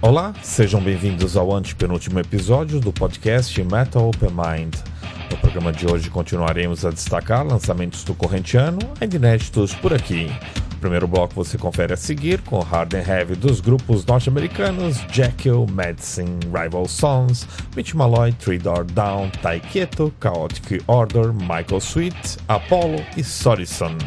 Olá, sejam bem-vindos ao antepenúltimo episódio do podcast Metal Open Mind. No programa de hoje continuaremos a destacar lançamentos do corrente ano, ainda inéditos por aqui. No primeiro bloco você confere a seguir com Hard and Heavy dos grupos norte-americanos Jekyll, Medicine, Rival Sons, Mitch Malloy, Three Door Down, Taiketo, Chaotic Order, Michael Sweet, Apollo e Sorison.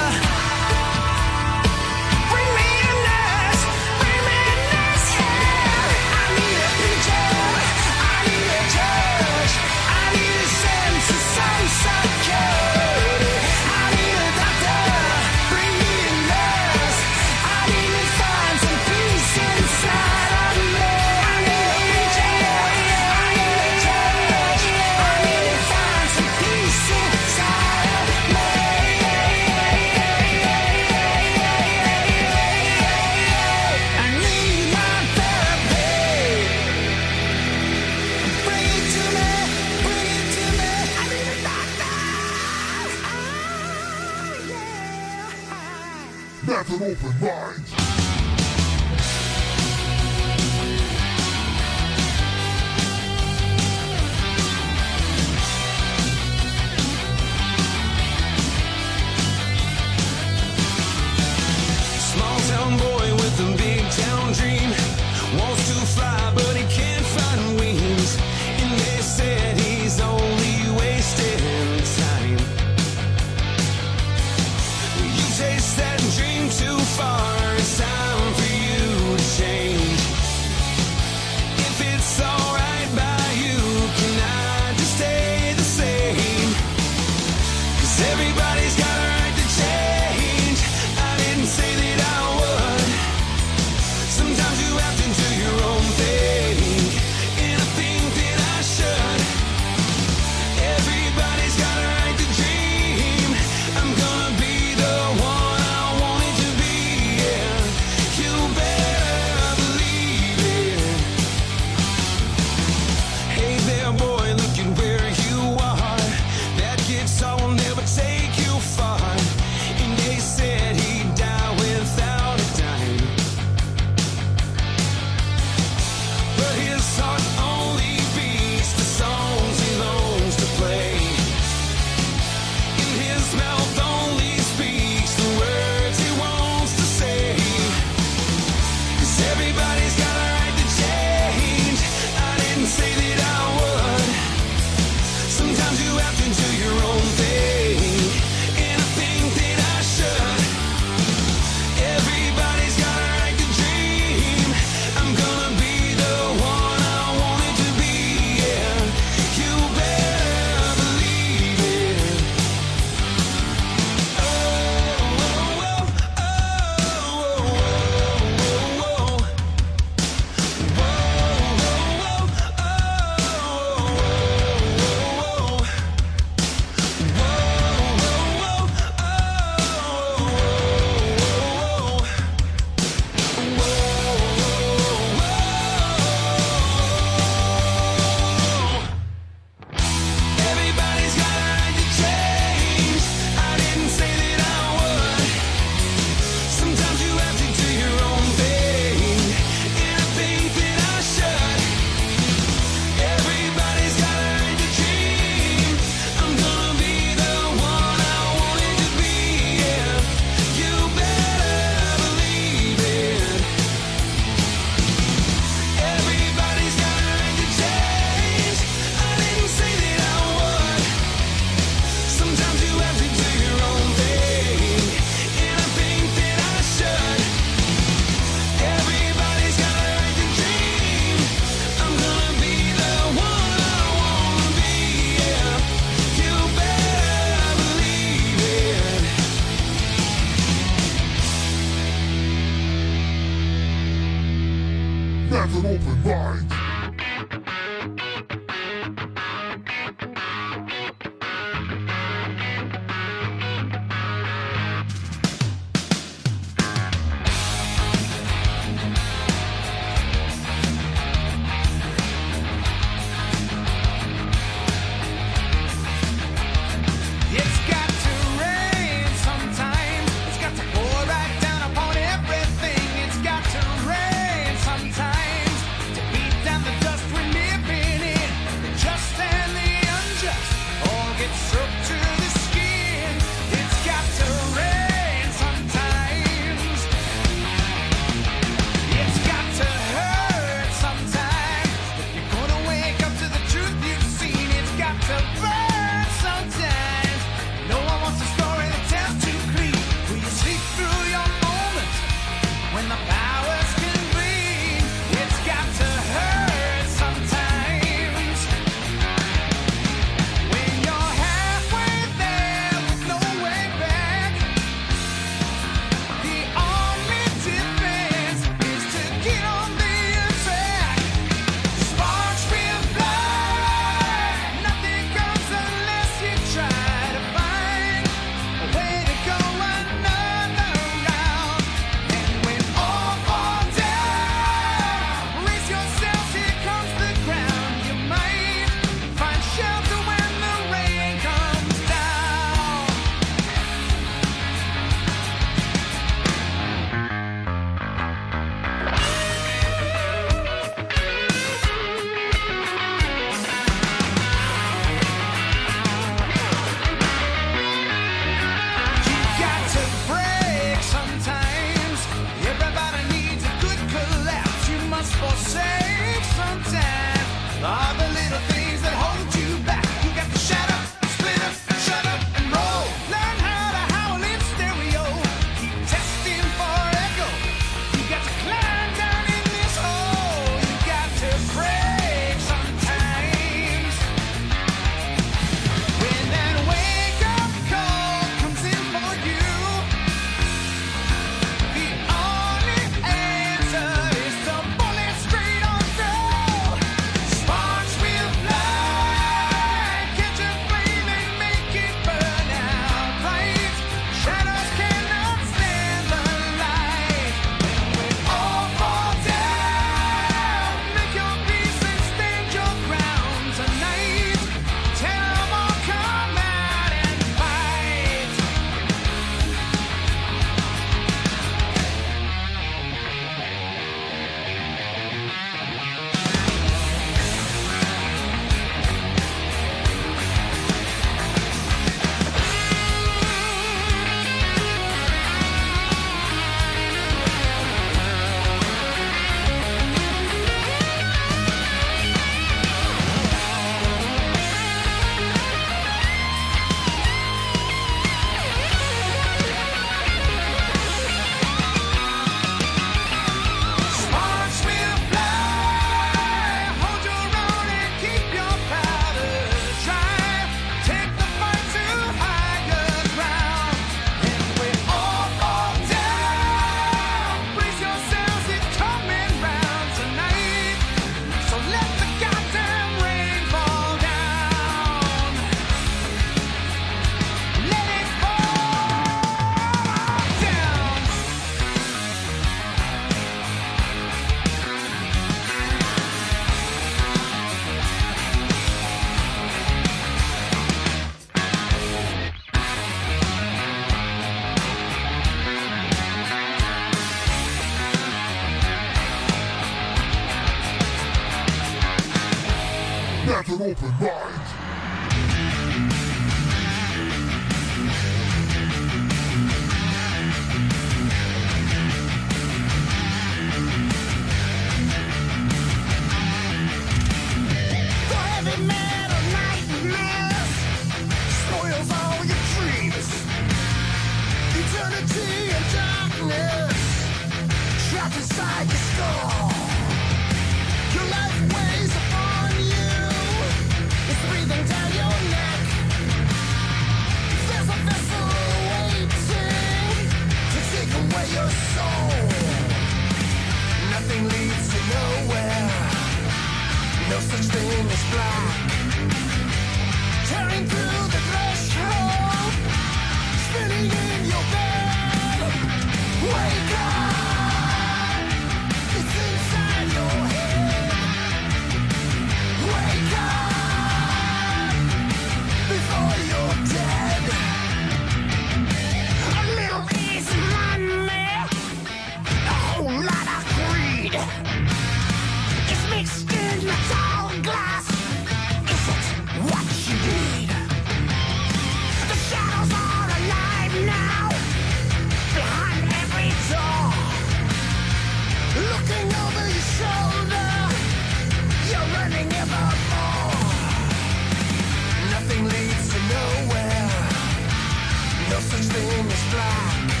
thing is black.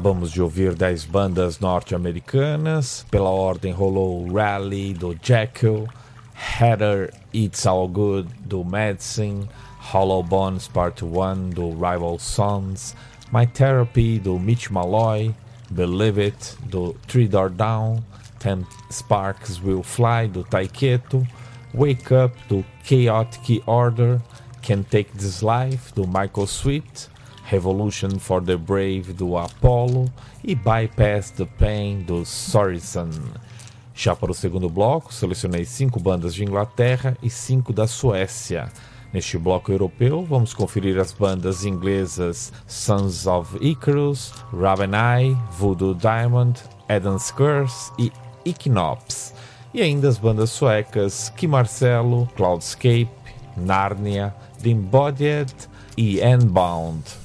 Acabamos de ouvir 10 bandas norte-americanas. Pela ordem rolou Rally do Jekyll, Heather It's All Good do Medicine, Hollow Bones Part 1 do Rival Sons, My Therapy do Mitch Malloy, Believe It do Three Door Down, Ten Sparks Will Fly do Taiketo, Wake Up do Chaotic Order, Can Take This Life do Michael Sweet, Revolution for the Brave do Apollo e Bypass the Pain do Sorrison. Já para o segundo bloco, selecionei cinco bandas de Inglaterra e cinco da Suécia. Neste bloco europeu, vamos conferir as bandas inglesas Sons of Icarus, Ravenai, Voodoo Diamond, Eden's Curse e Equinops. E ainda as bandas suecas Ki Marcelo, Cloudscape, Narnia, The Embodied e Endbound.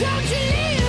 Don't you leave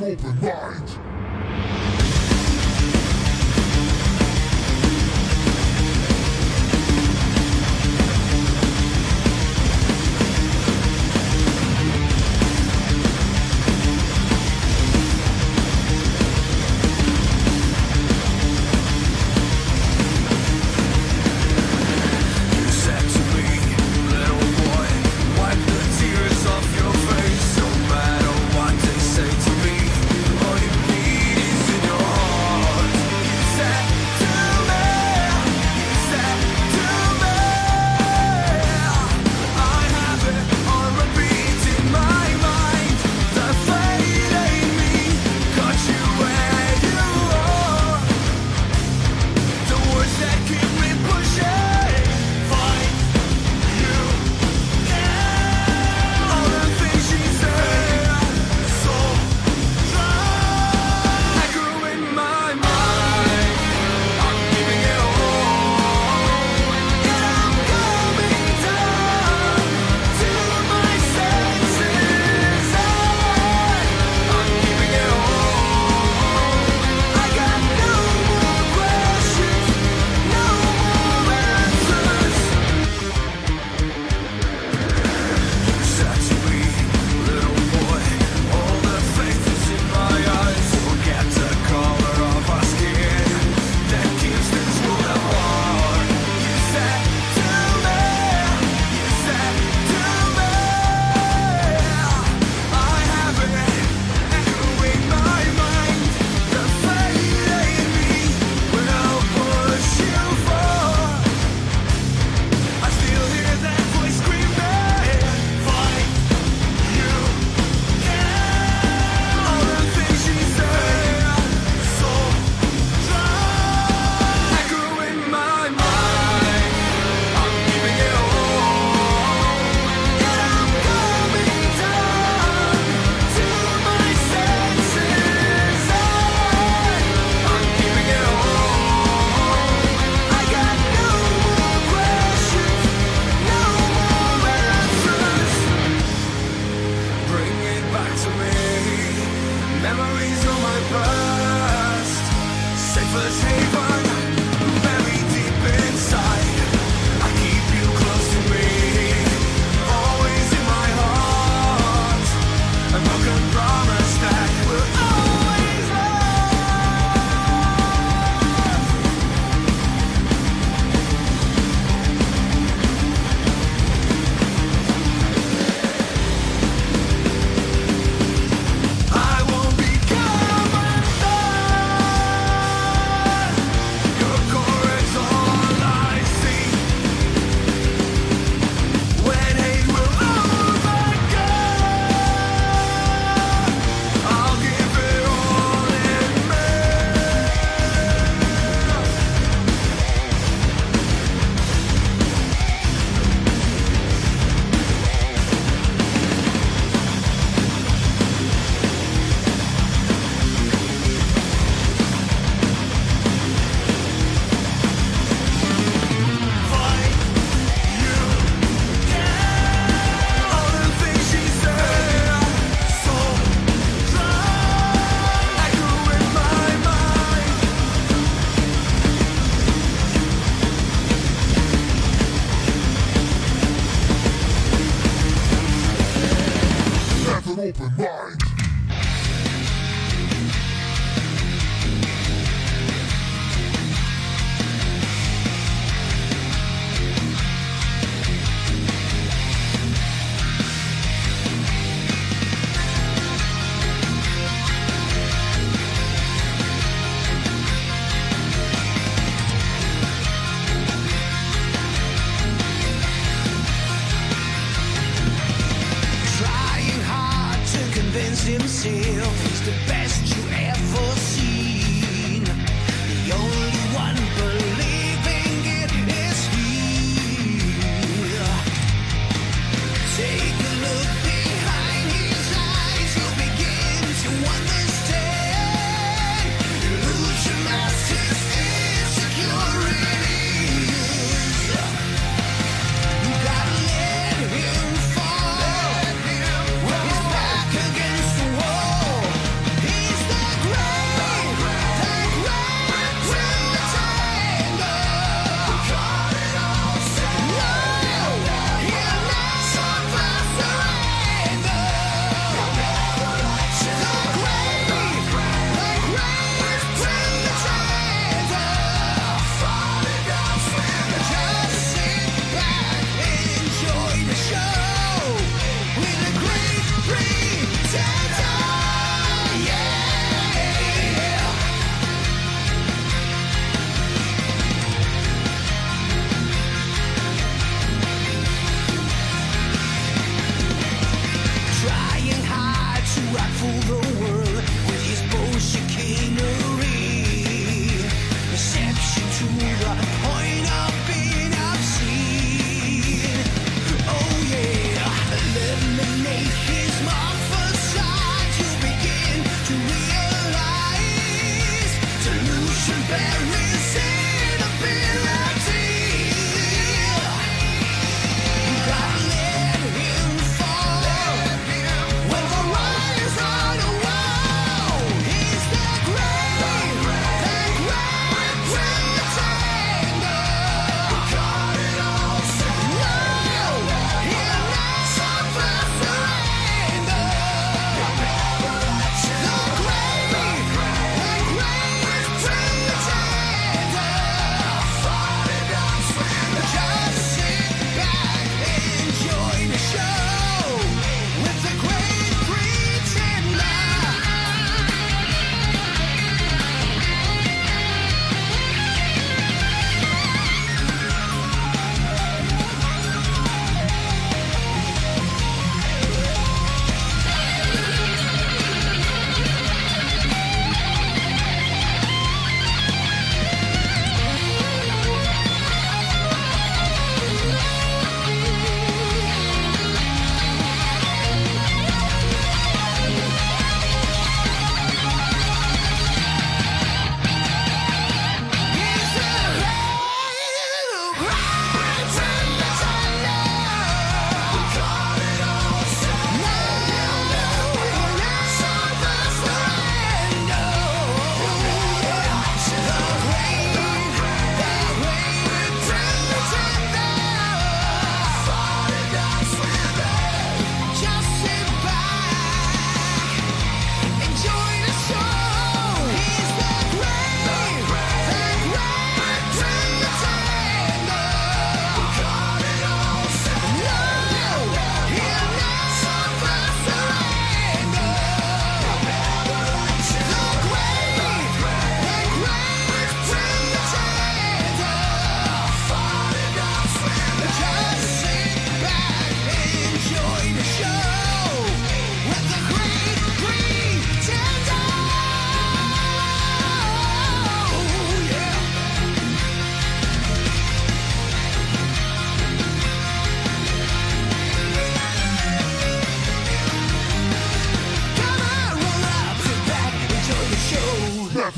Snake.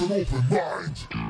An open mind.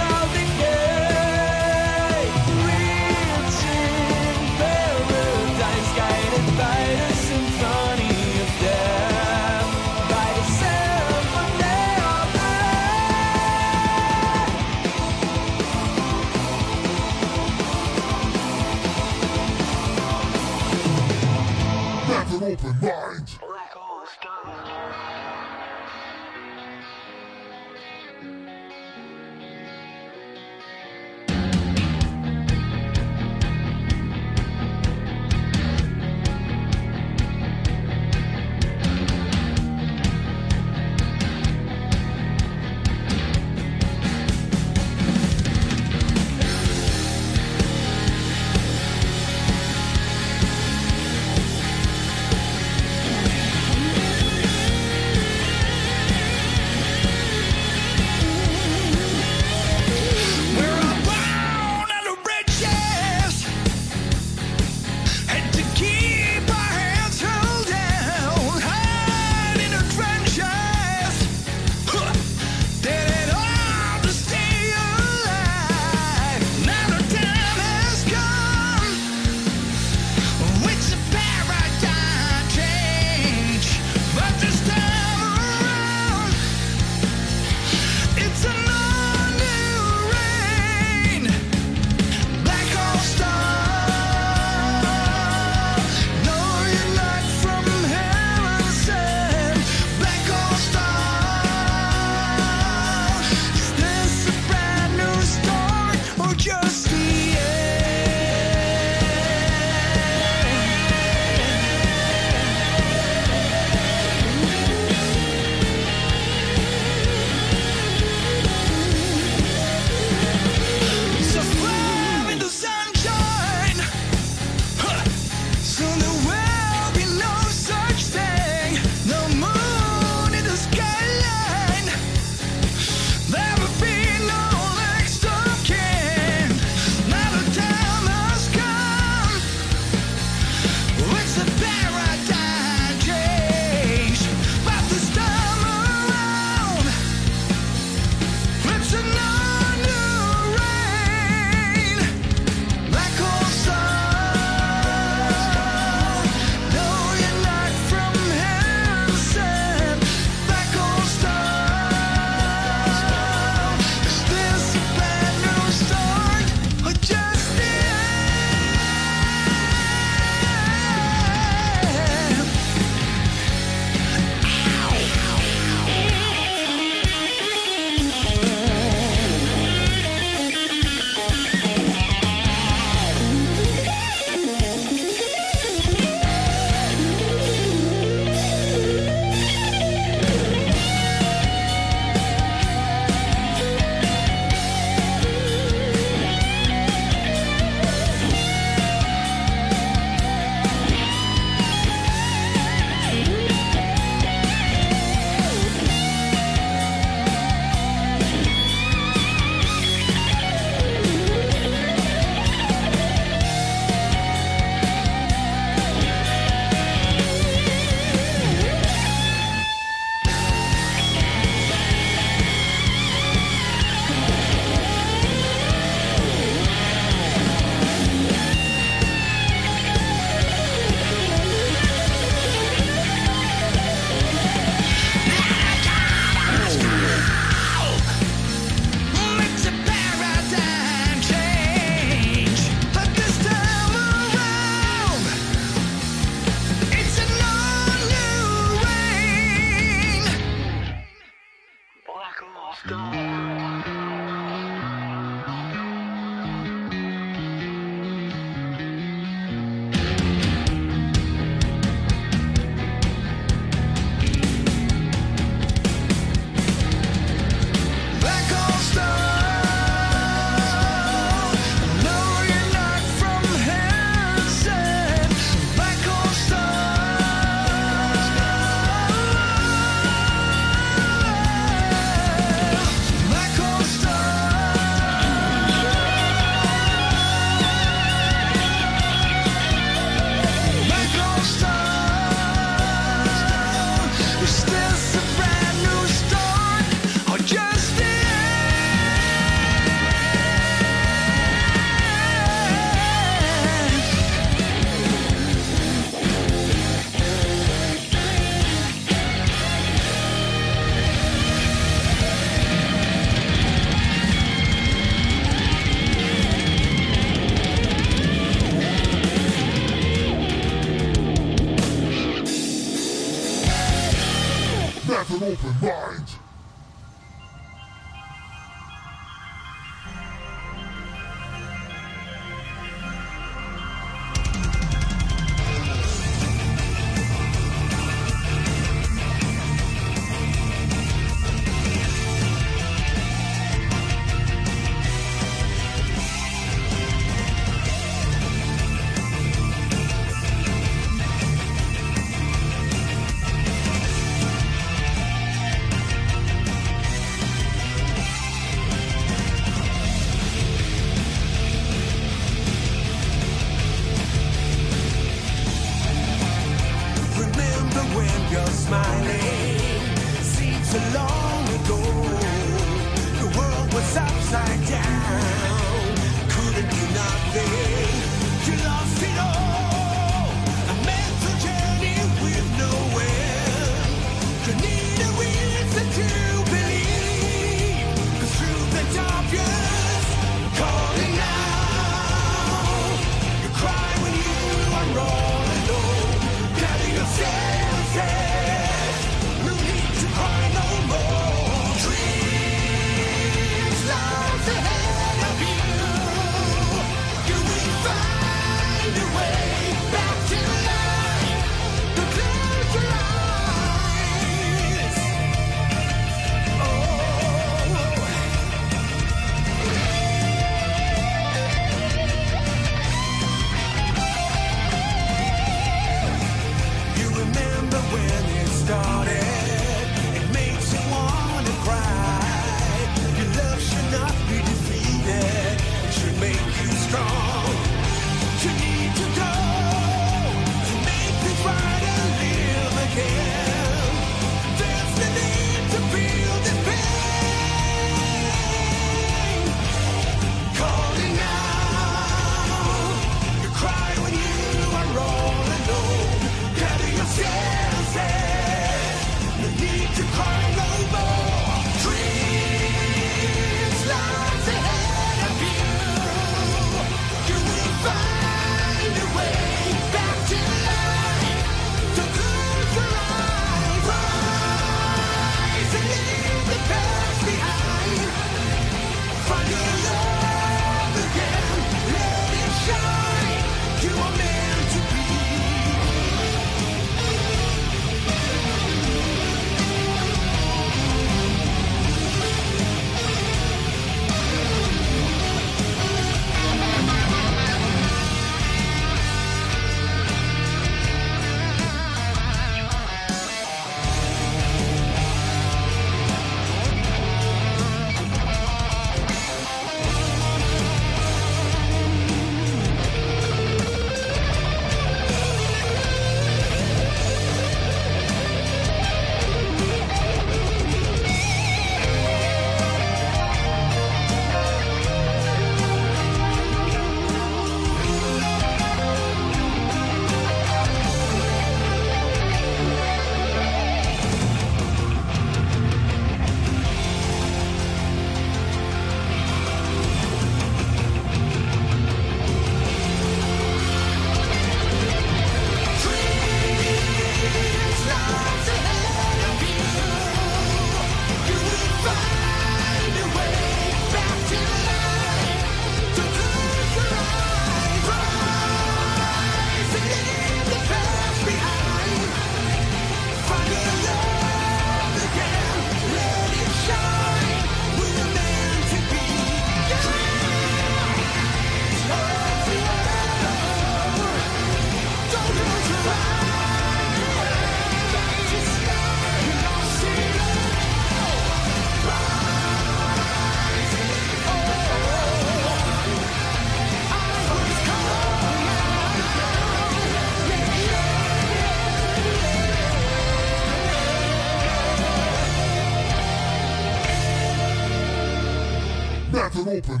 Open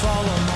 follow me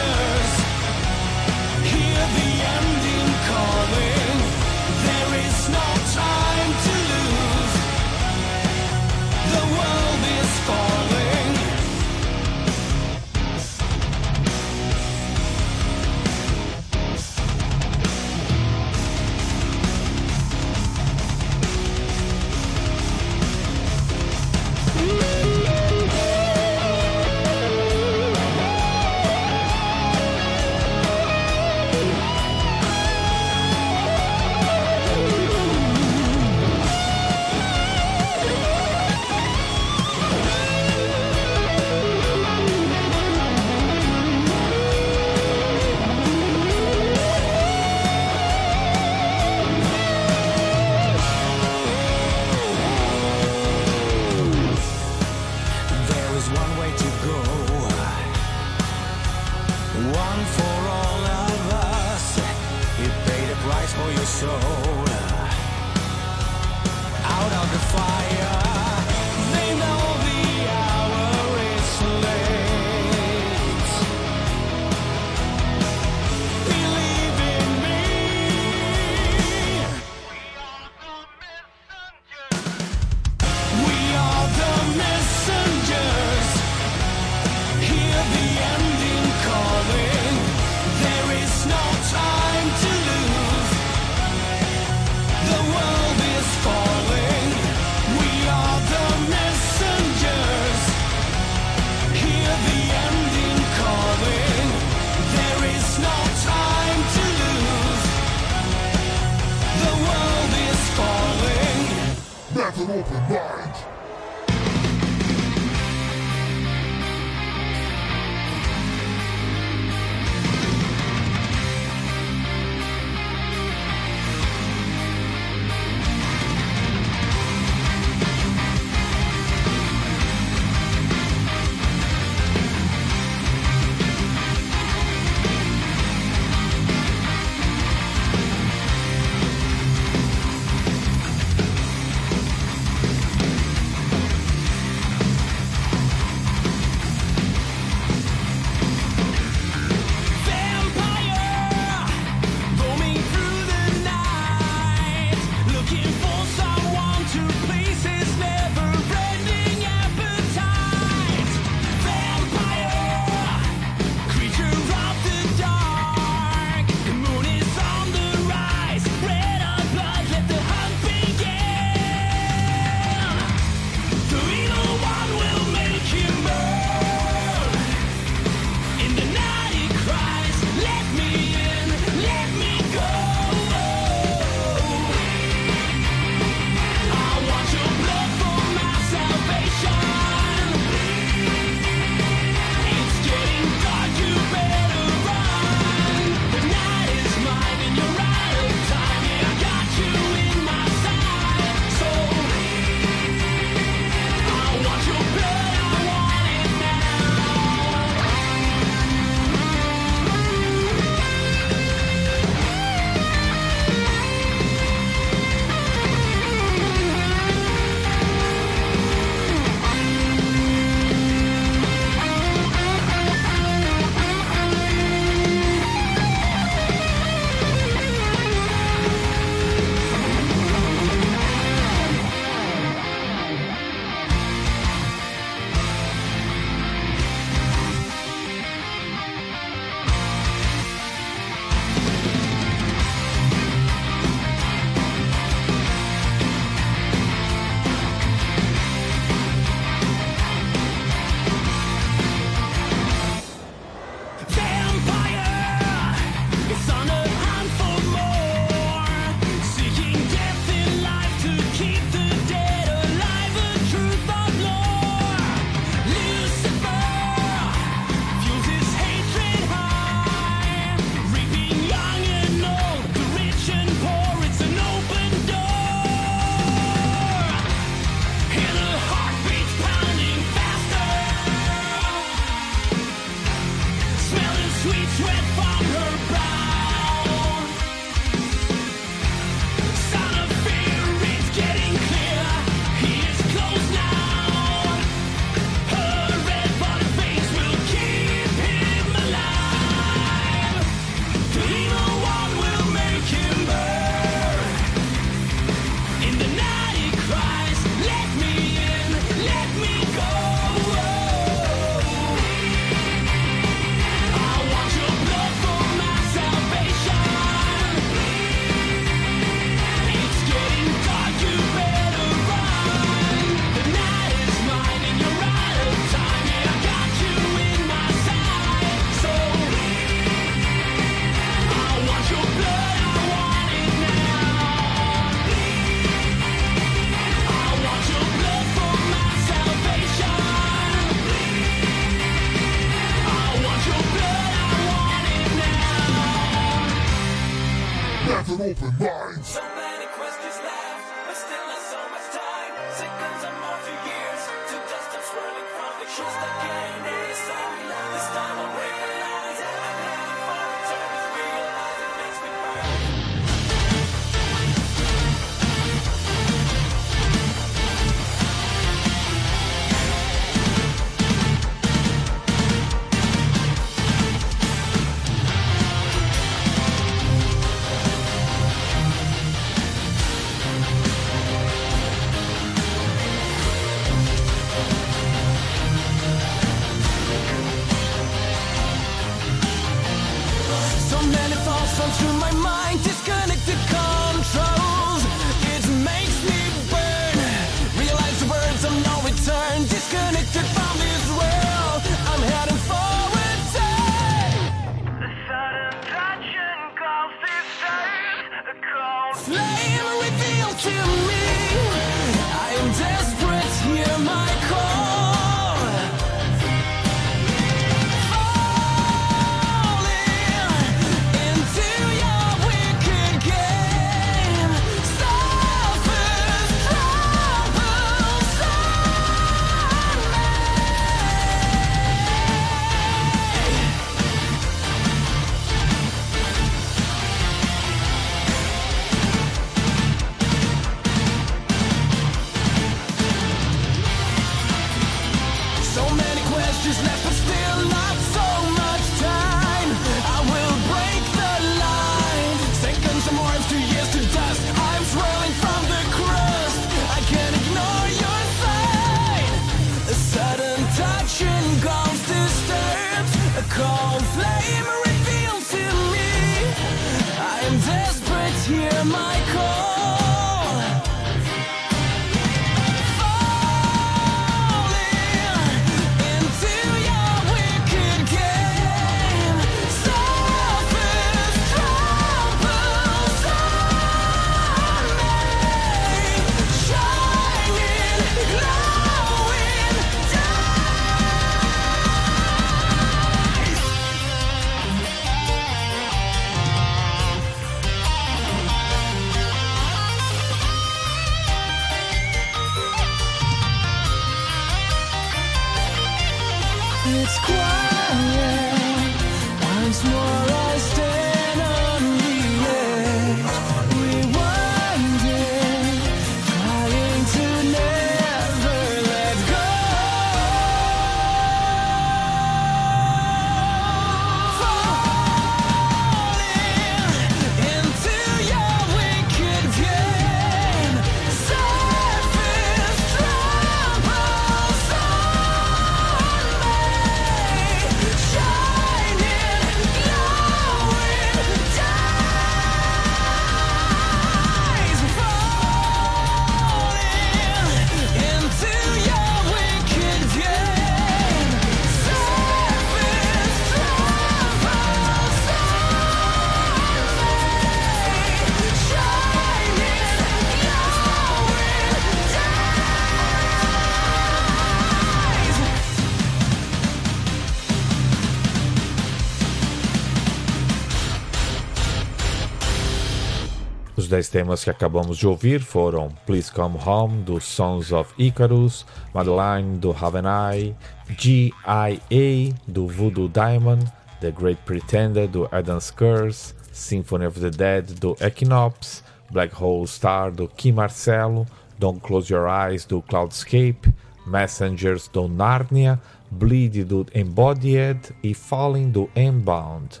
10 temas que acabamos de ouvir foram Please Come Home, do Sons of Icarus, Madeline, do Haven I, G.I.A., do Voodoo Diamond, The Great Pretender, do Adam's Curse, Symphony of the Dead, do Equinox, Black Hole Star, do Kim Marcello, Don't Close Your Eyes, do Cloudscape, Messengers, do Narnia, Bleed, do Embodied e Falling, do Embound.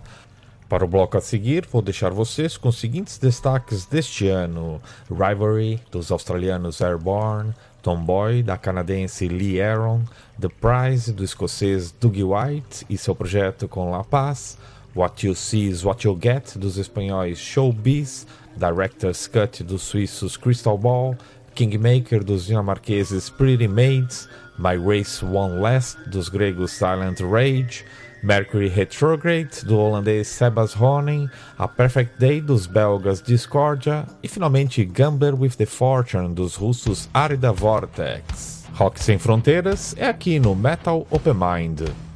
Para o bloco a seguir, vou deixar vocês com os seguintes destaques deste ano: Rivalry, dos australianos Airborne, Tomboy, da canadense Lee Aaron, The Prize, do escocês Dougie White e seu projeto com La Paz, What You See is What You Get, dos espanhóis Showbiz, Director's Cut, dos suíços Crystal Ball, Kingmaker, dos dinamarqueses Pretty Maids, My Race One Last, dos gregos Silent Rage, Mercury Retrograde, do holandês Sebas Honen, A Perfect Day, dos belgas Discordia e finalmente Gambler with the Fortune, dos russos Arida Vortex. Rock Sem Fronteiras é aqui no Metal Open Mind.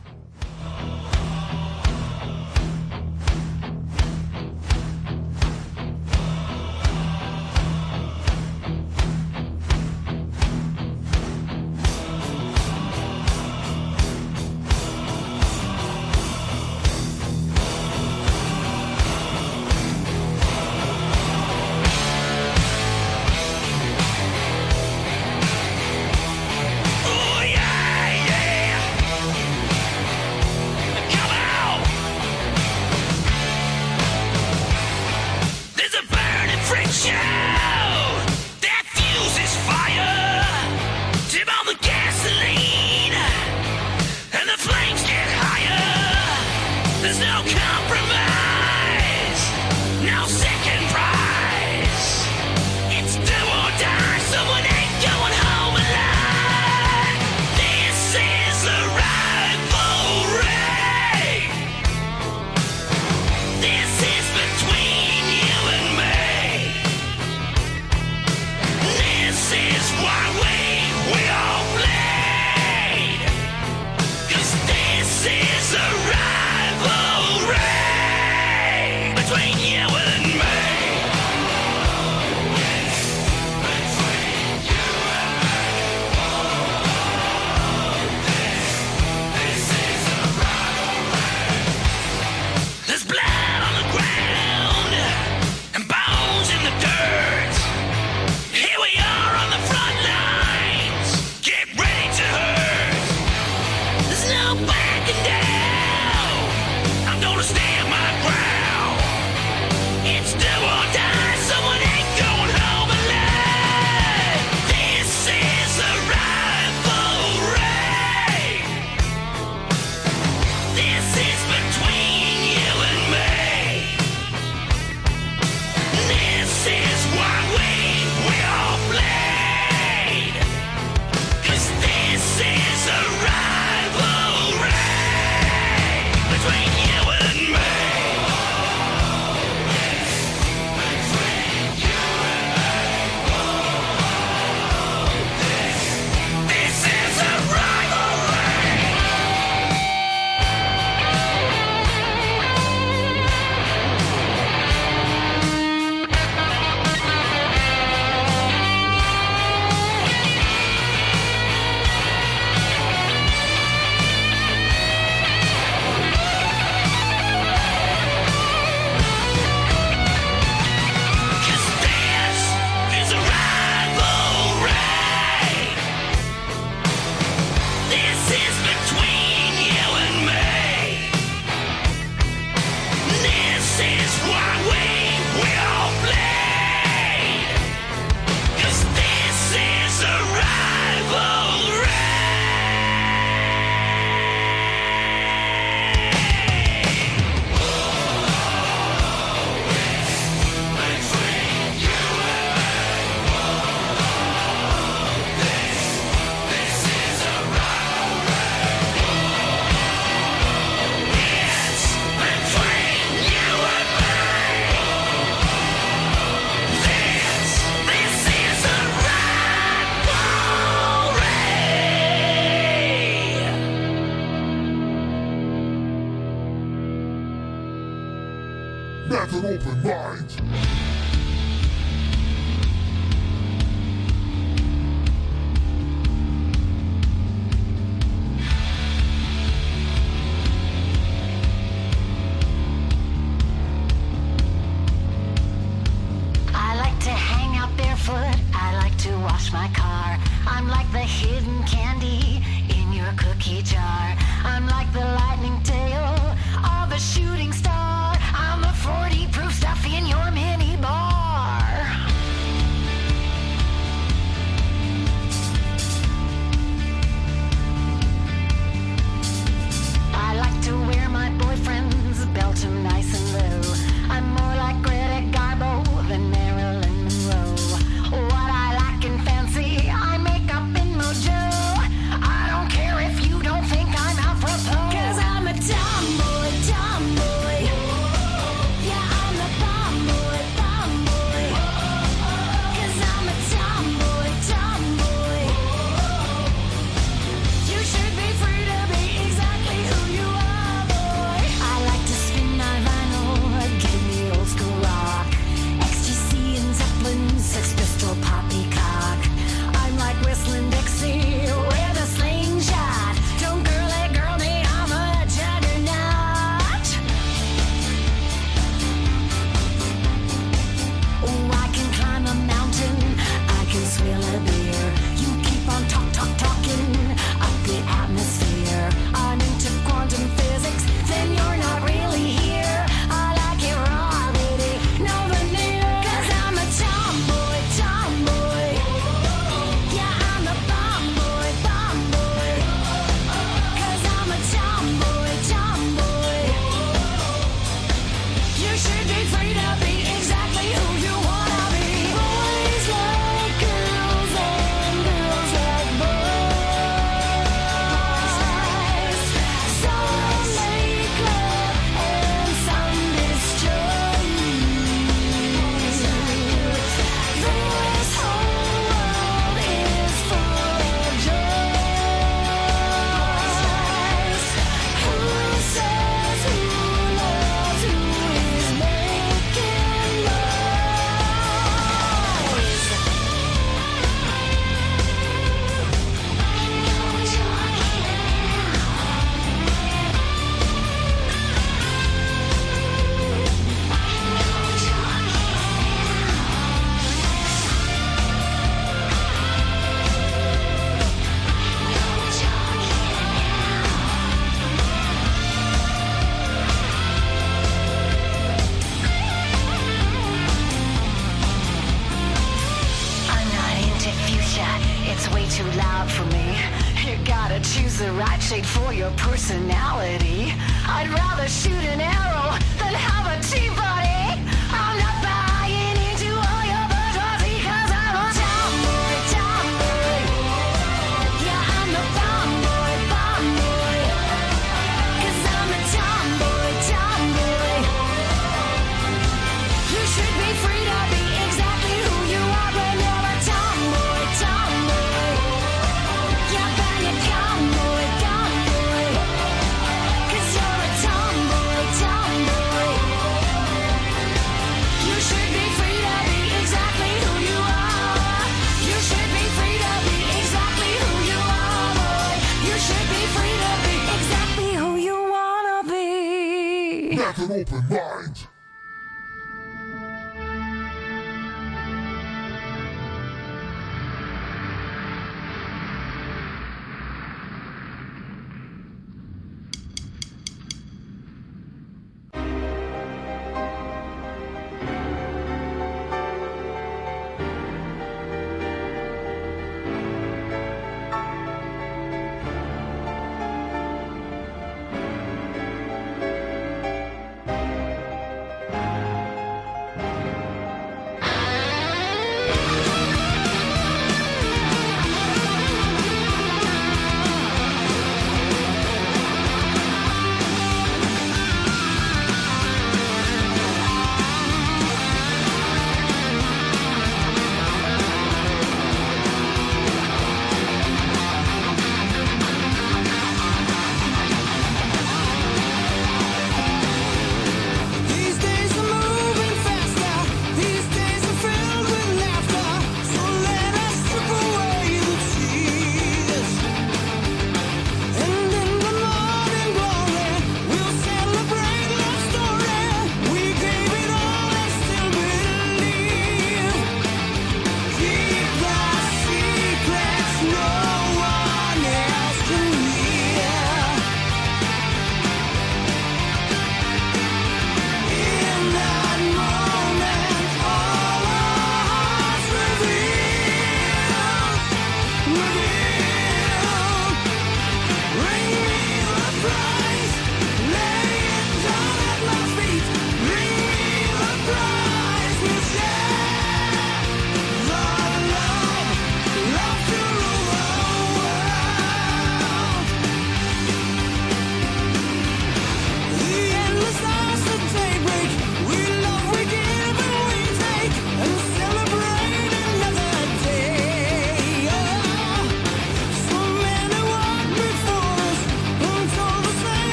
An open mind.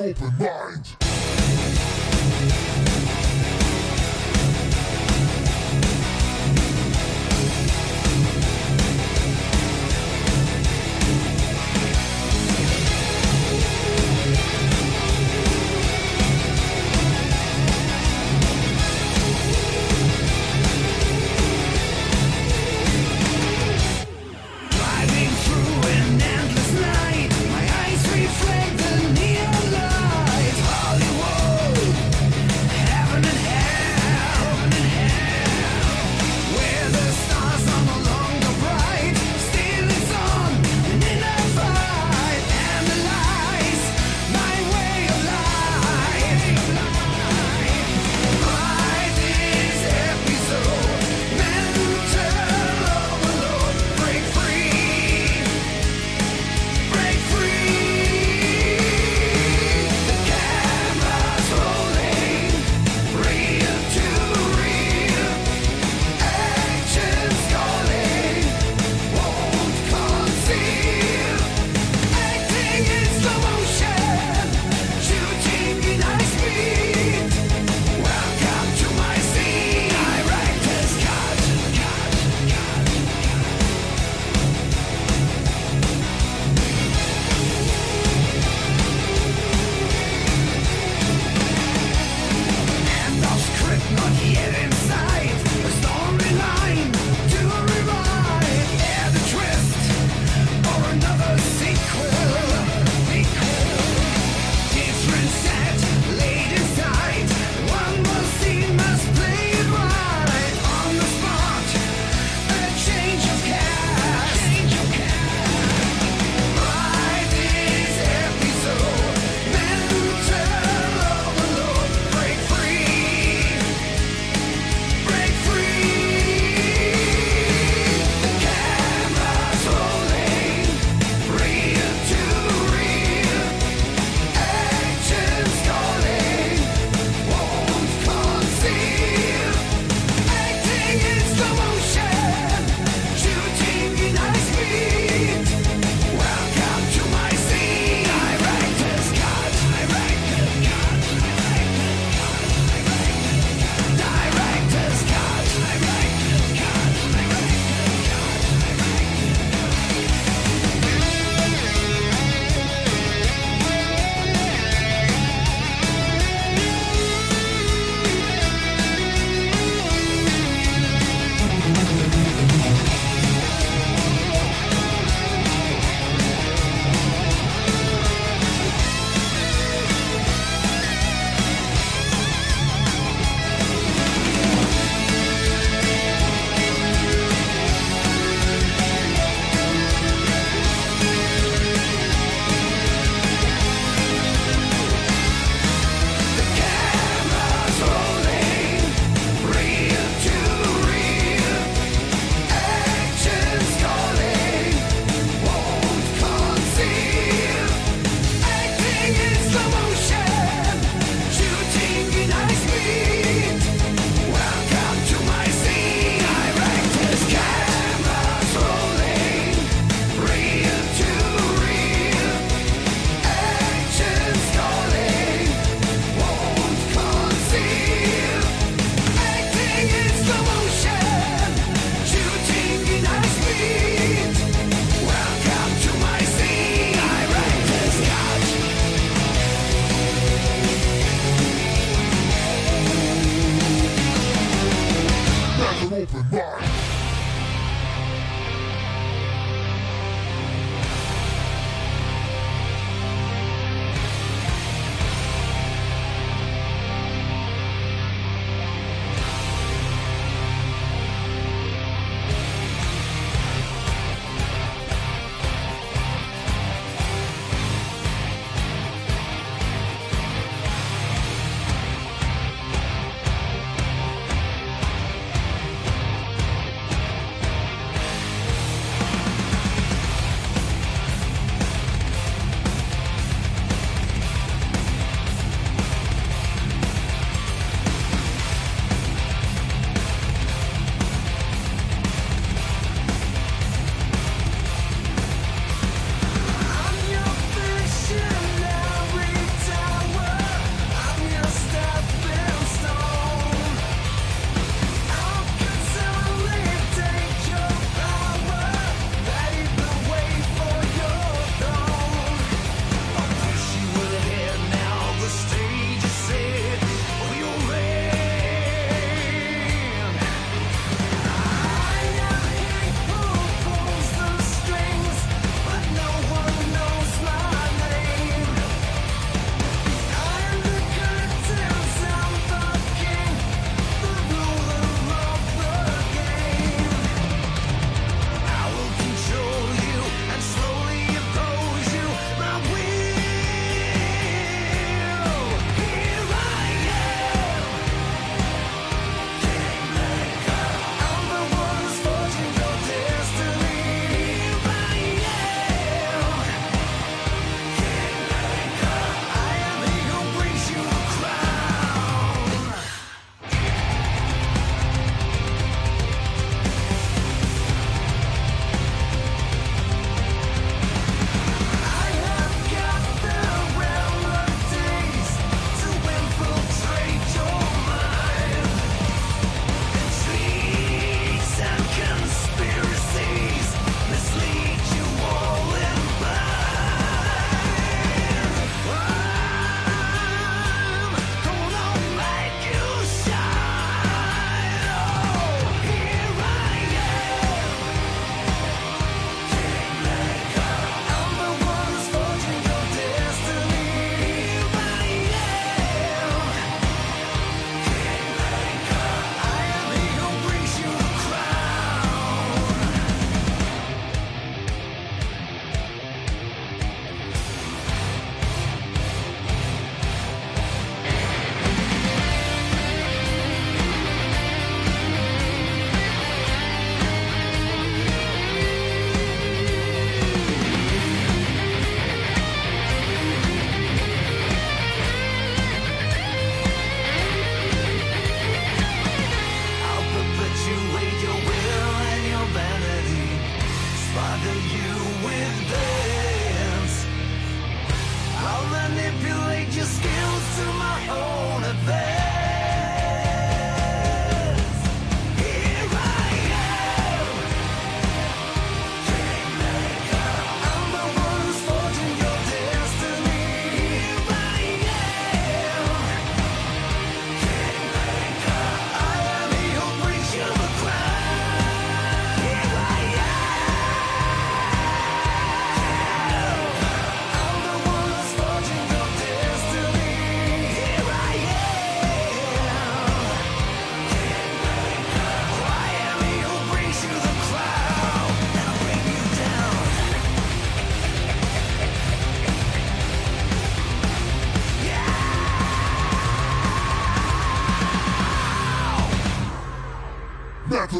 Open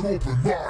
open mind.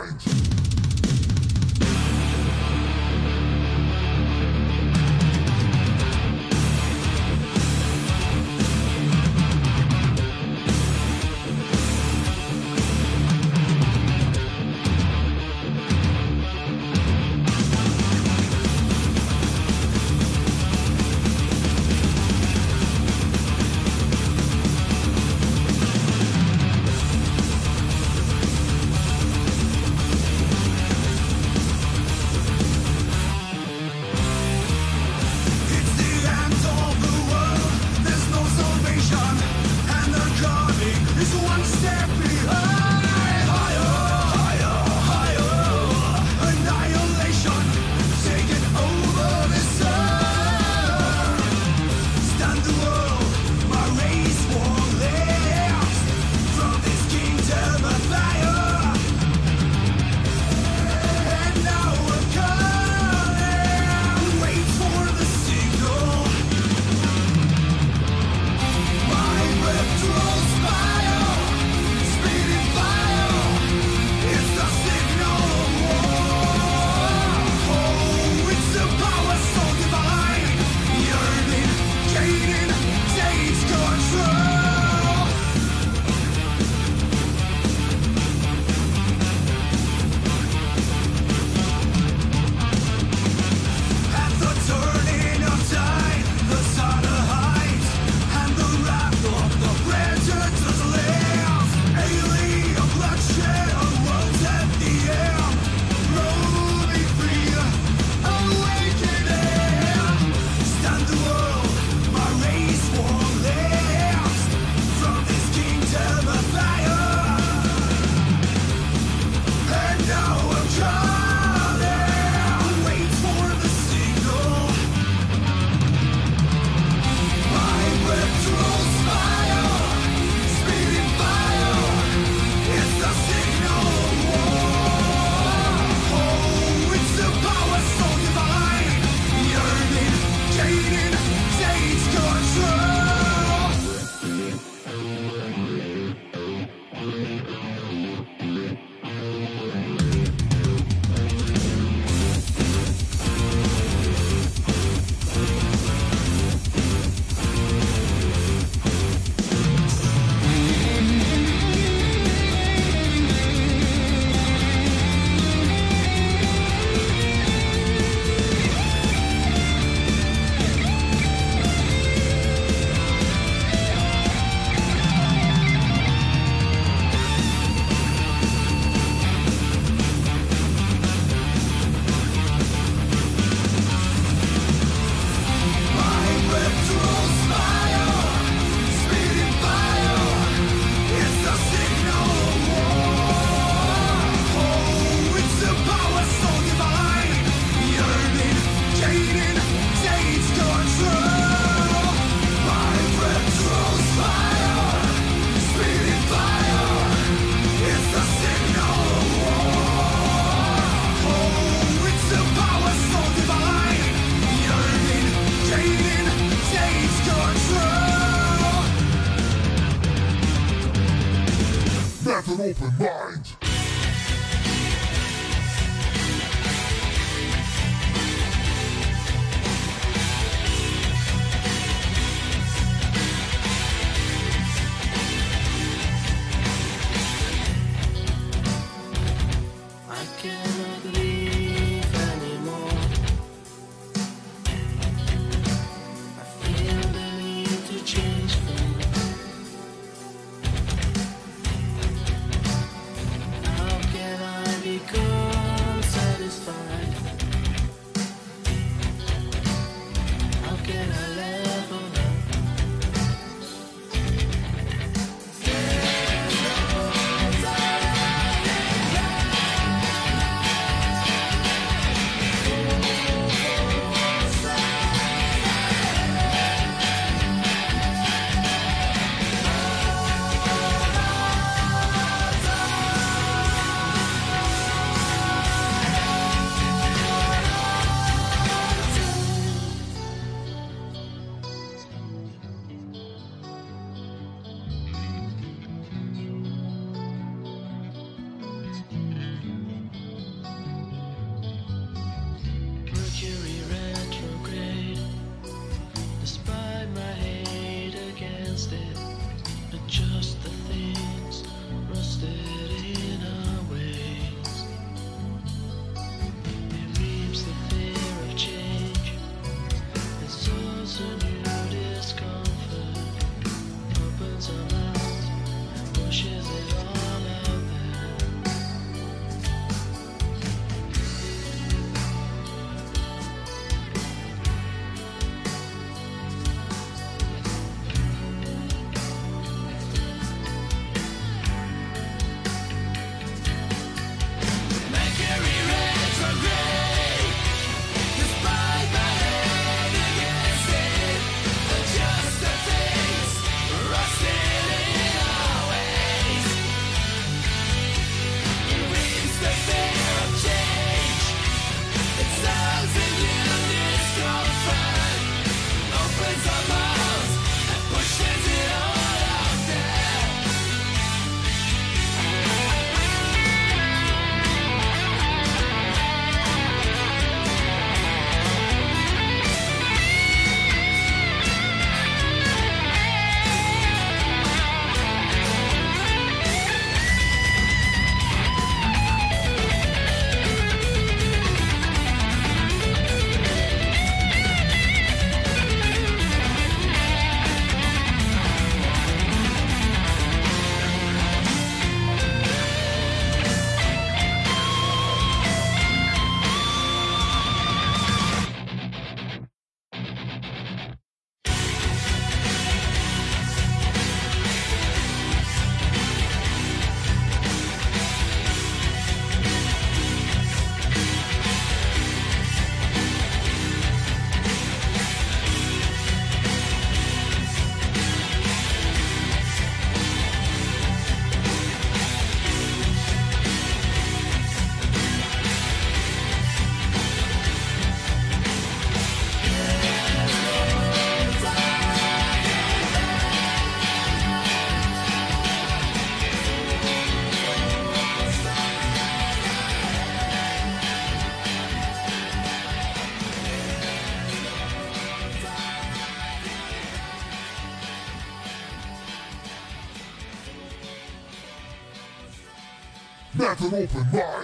An open mind.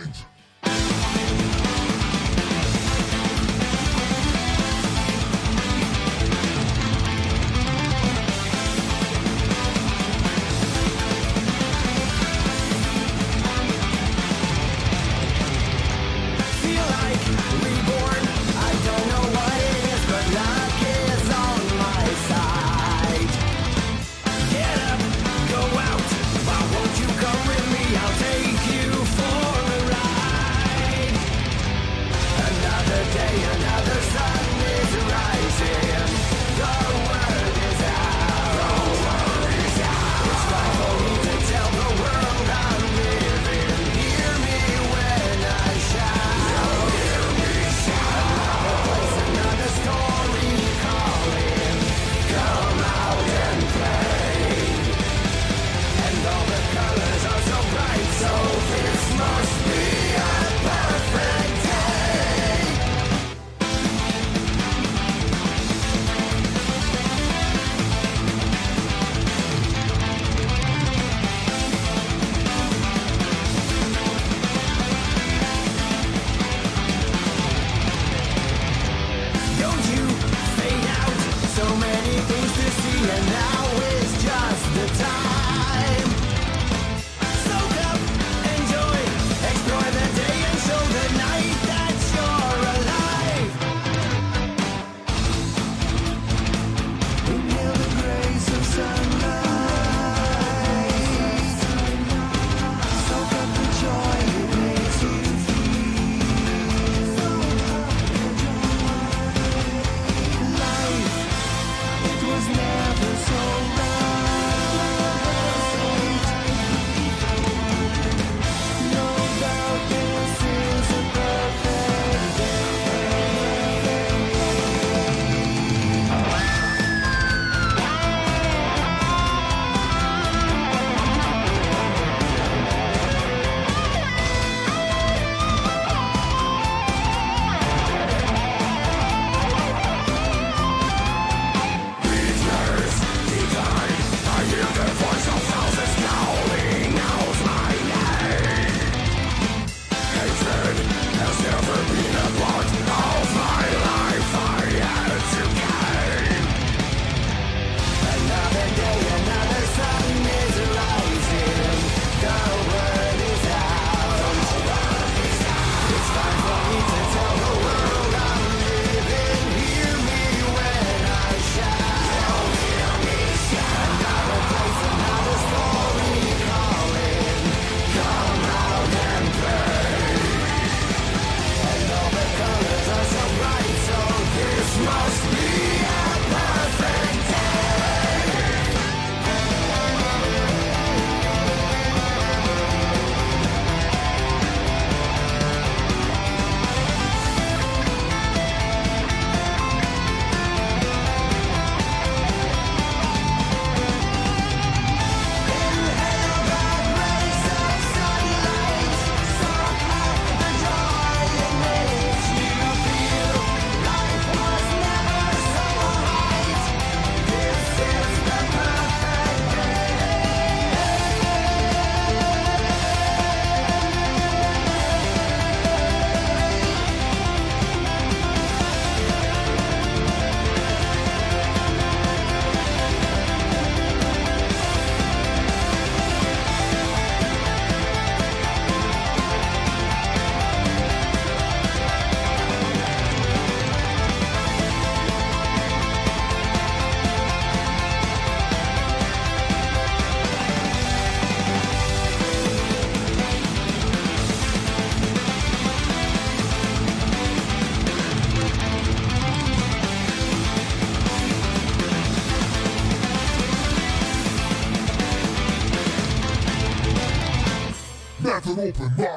open mic.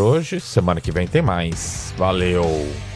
hoje. Semana que vem tem mais. Valeu!